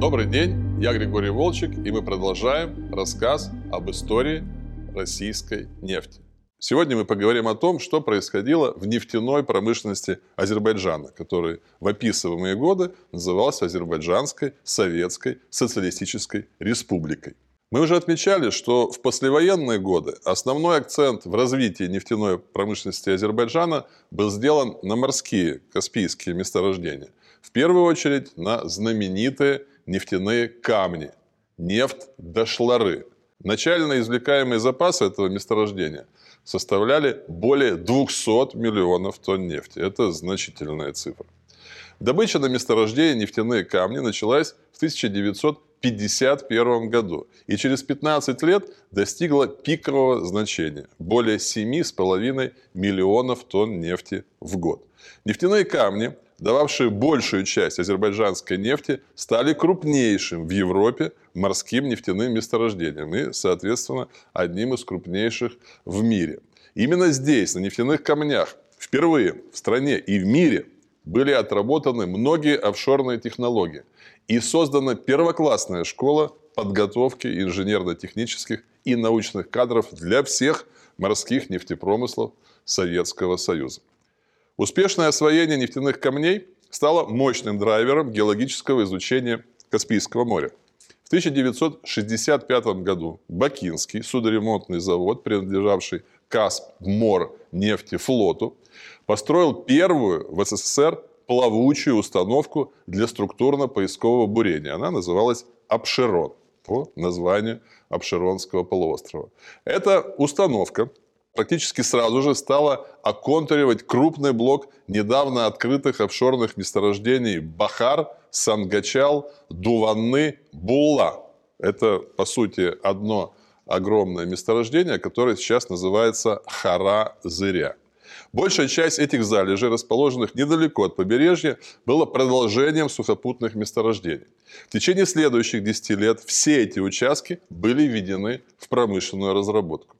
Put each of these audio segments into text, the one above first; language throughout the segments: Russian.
Добрый день, я Григорий Волчек, и мы продолжаем рассказ об истории российской нефти. Сегодня мы поговорим о том, что происходило в нефтяной промышленности Азербайджана, который в описываемые годы назывался Азербайджанской Советской Социалистической Республикой. Мы уже отмечали, что в послевоенные годы основной акцент в развитии нефтяной промышленности Азербайджана был сделан на морские каспийские месторождения. В первую очередь на знаменитые нефтяные камни – нефть Дашлары. Начально извлекаемые запасы этого месторождения составляли более 200 миллионов тонн нефти. Это значительная цифра. Добыча на месторождении нефтяные камни началась в 1900 1951 году и через 15 лет достигла пикового значения – более 7,5 миллионов тонн нефти в год. Нефтяные камни, дававшие большую часть азербайджанской нефти, стали крупнейшим в Европе морским нефтяным месторождением и, соответственно, одним из крупнейших в мире. Именно здесь, на нефтяных камнях, впервые в стране и в мире были отработаны многие офшорные технологии и создана первоклассная школа подготовки инженерно-технических и научных кадров для всех морских нефтепромыслов Советского Союза. Успешное освоение нефтяных камней стало мощным драйвером геологического изучения Каспийского моря. В 1965 году Бакинский судоремонтный завод, принадлежавший Каспмор нефтефлоту, построил первую в СССР плавучую установку для структурно-поискового бурения. Она называлась Обширон по названию Обширонского полуострова. Эта установка практически сразу же стала оконтуривать крупный блок недавно открытых офшорных месторождений Бахар, Сангачал, Дуванны, Булла. Это, по сути, одно огромное месторождение, которое сейчас называется Хара-Зыря. Большая часть этих залежей, расположенных недалеко от побережья, была продолжением сухопутных месторождений. В течение следующих 10 лет все эти участки были введены в промышленную разработку.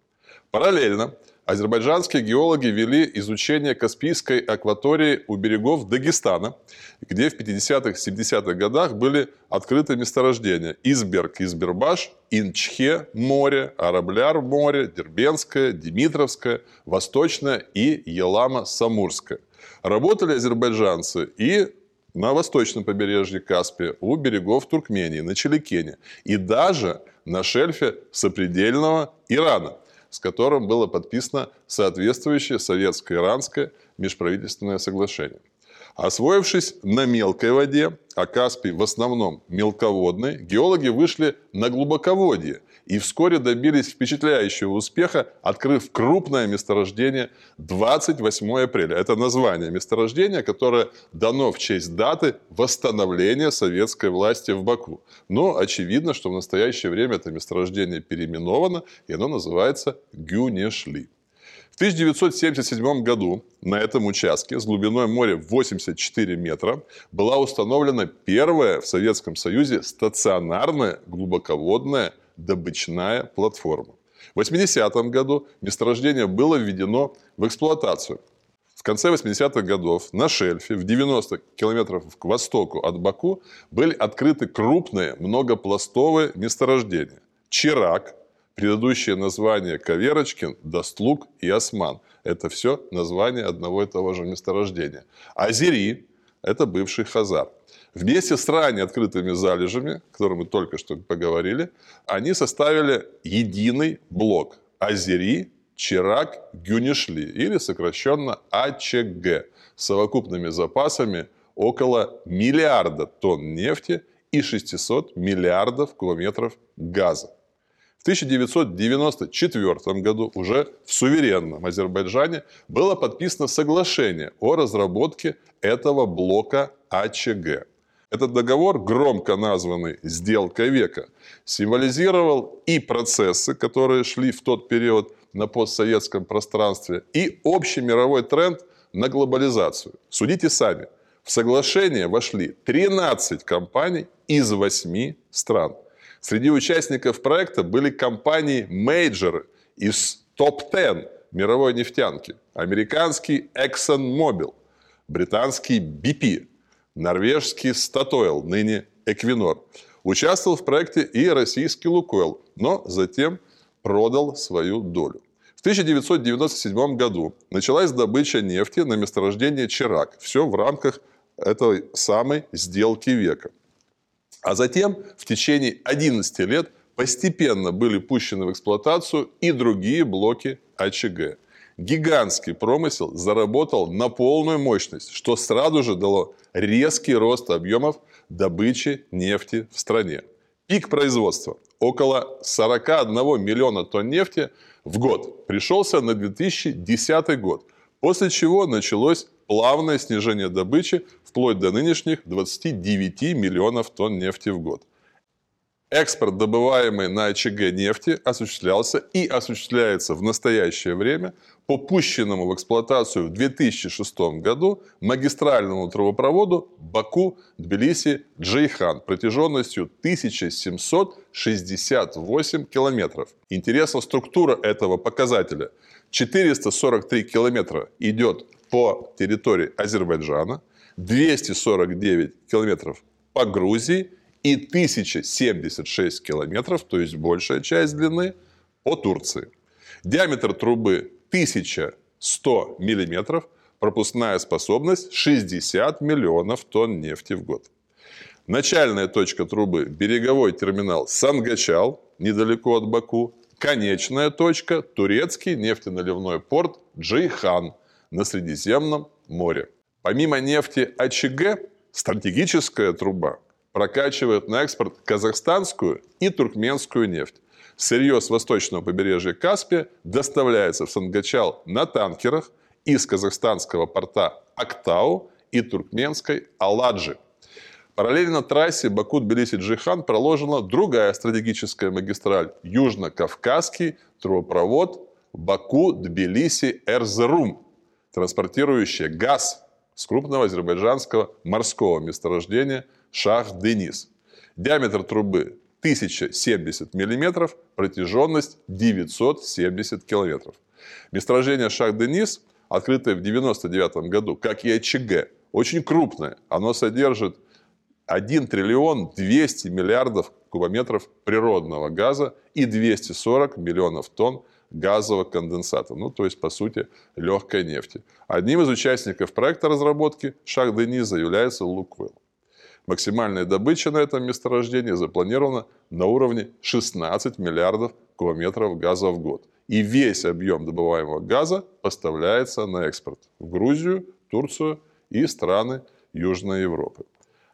Параллельно азербайджанские геологи вели изучение Каспийской акватории у берегов Дагестана, где в 50-70-х годах были открыты месторождения Изберг, Избербаш, Инчхе море, Арабляр море, Дербенское, Димитровское, Восточное и Елама-Самурское. Работали азербайджанцы и на восточном побережье Каспия, у берегов Туркмении, на Челикене и даже на шельфе сопредельного Ирана – с которым было подписано соответствующее советско-иранское межправительственное соглашение. Освоившись на мелкой воде, а Каспий в основном мелководный, геологи вышли на глубоководье и вскоре добились впечатляющего успеха, открыв крупное месторождение 28 апреля. Это название месторождения, которое дано в честь даты восстановления советской власти в Баку. Но очевидно, что в настоящее время это месторождение переименовано, и оно называется Гюнешли. В 1977 году на этом участке с глубиной моря 84 метра была установлена первая в Советском Союзе стационарная глубоководная добычная платформа. В 80-м году месторождение было введено в эксплуатацию. В конце 80-х годов на шельфе в 90 километров к востоку от Баку были открыты крупные многопластовые месторождения. Чирак, предыдущее название Каверочкин, Достлук и Осман. Это все название одного и того же месторождения. Азери – это бывший Хазар. Вместе с ранее открытыми залежами, о которых мы только что поговорили, они составили единый блок Азери, Чирак, Гюнишли, или сокращенно АЧГ, с совокупными запасами около миллиарда тонн нефти и 600 миллиардов километров газа. В 1994 году уже в суверенном Азербайджане было подписано соглашение о разработке этого блока АЧГ. Этот договор, громко названный «Сделка века», символизировал и процессы, которые шли в тот период на постсоветском пространстве, и общий мировой тренд на глобализацию. Судите сами. В соглашение вошли 13 компаний из 8 стран. Среди участников проекта были компании-мейджеры из топ-10 мировой нефтянки. Американский ExxonMobil, британский BP, норвежский Statoil, ныне Эквинор, Участвовал в проекте и российский «Лукойл», но затем продал свою долю. В 1997 году началась добыча нефти на месторождении Чирак. Все в рамках этой самой сделки века. А затем в течение 11 лет постепенно были пущены в эксплуатацию и другие блоки АЧГ. Гигантский промысел заработал на полную мощность, что сразу же дало резкий рост объемов добычи нефти в стране. Пик производства около 41 миллиона тонн нефти в год пришелся на 2010 год, после чего началось плавное снижение добычи вплоть до нынешних 29 миллионов тонн нефти в год. Экспорт, добываемый на ОЧГ нефти, осуществлялся и осуществляется в настоящее время по пущенному в эксплуатацию в 2006 году магистральному трубопроводу Баку-Тбилиси-Джейхан протяженностью 1768 километров. Интересна структура этого показателя. 443 километра идет по территории Азербайджана, 249 километров по Грузии и 1076 километров, то есть большая часть длины, по Турции. Диаметр трубы 1100 миллиметров, пропускная способность 60 миллионов тонн нефти в год. Начальная точка трубы – береговой терминал Сангачал, недалеко от Баку. Конечная точка – турецкий нефтеналивной порт Джейхан на Средиземном море. Помимо нефти АЧГ, стратегическая труба прокачивает на экспорт казахстанскую и туркменскую нефть. Сырье с восточного побережья Каспия доставляется в Сангачал на танкерах из казахстанского порта Актау и туркменской Аладжи. Параллельно трассе Баку-Тбилиси-Джихан проложена другая стратегическая магистраль – Южно-Кавказский трубопровод Баку-Тбилиси-Эрзерум, транспортирующая газ с крупного азербайджанского морского месторождения Шах-Денис. Диаметр трубы 1070 мм, протяженность 970 км. Месторождение Шах-Денис, открытое в 1999 году, как и ОЧГ, очень крупное. Оно содержит 1 триллион 200 миллиардов кубометров природного газа и 240 миллионов тонн газового конденсата, ну, то есть, по сути, легкой нефти. Одним из участников проекта разработки Шах-Дениза является Луквелл. Максимальная добыча на этом месторождении запланирована на уровне 16 миллиардов кубометров газа в год. И весь объем добываемого газа поставляется на экспорт в Грузию, Турцию и страны Южной Европы.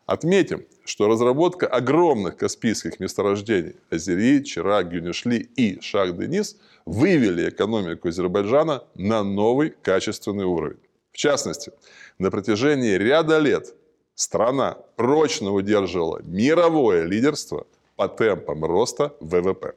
Отметим, что разработка огромных каспийских месторождений Азери, Чирак, Гюнишли и Шах-Денис вывели экономику Азербайджана на новый качественный уровень. В частности, на протяжении ряда лет страна прочно удерживала мировое лидерство по темпам роста ВВП.